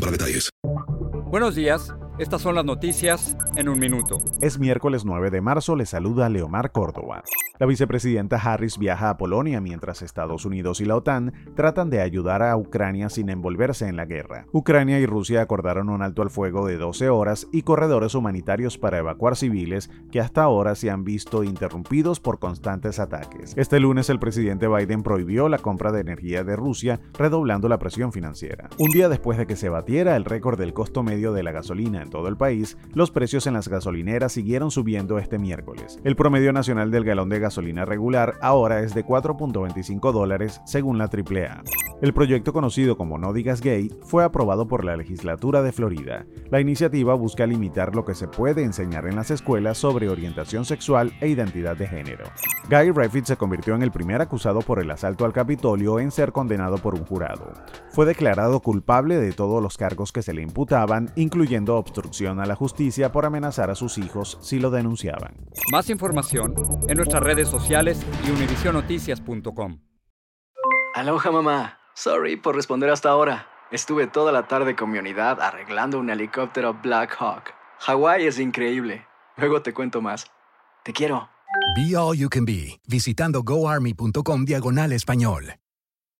para detalles. Buenos días. Estas son las noticias en un minuto. Es miércoles 9 de marzo, le saluda Leomar Córdoba. La vicepresidenta Harris viaja a Polonia mientras Estados Unidos y la OTAN tratan de ayudar a Ucrania sin envolverse en la guerra. Ucrania y Rusia acordaron un alto al fuego de 12 horas y corredores humanitarios para evacuar civiles que hasta ahora se han visto interrumpidos por constantes ataques. Este lunes el presidente Biden prohibió la compra de energía de Rusia, redoblando la presión financiera. Un día después de que se batiera el récord del costo medio de la gasolina todo el país, los precios en las gasolineras siguieron subiendo este miércoles. El promedio nacional del galón de gasolina regular ahora es de 4.25 dólares según la AAA. El proyecto conocido como No Digas Gay fue aprobado por la legislatura de Florida. La iniciativa busca limitar lo que se puede enseñar en las escuelas sobre orientación sexual e identidad de género. Guy Reffitt se convirtió en el primer acusado por el asalto al Capitolio en ser condenado por un jurado. Fue declarado culpable de todos los cargos que se le imputaban, incluyendo obstrucción a la justicia por amenazar a sus hijos si lo denunciaban. Más información en nuestras redes sociales y univisionoticias.com. Aloha mamá. Sorry por responder hasta ahora. Estuve toda la tarde con mi unidad arreglando un helicóptero Black Hawk. Hawái es increíble. Luego te cuento más. Te quiero. Be All You Can Be, visitando goarmy.com diagonal español.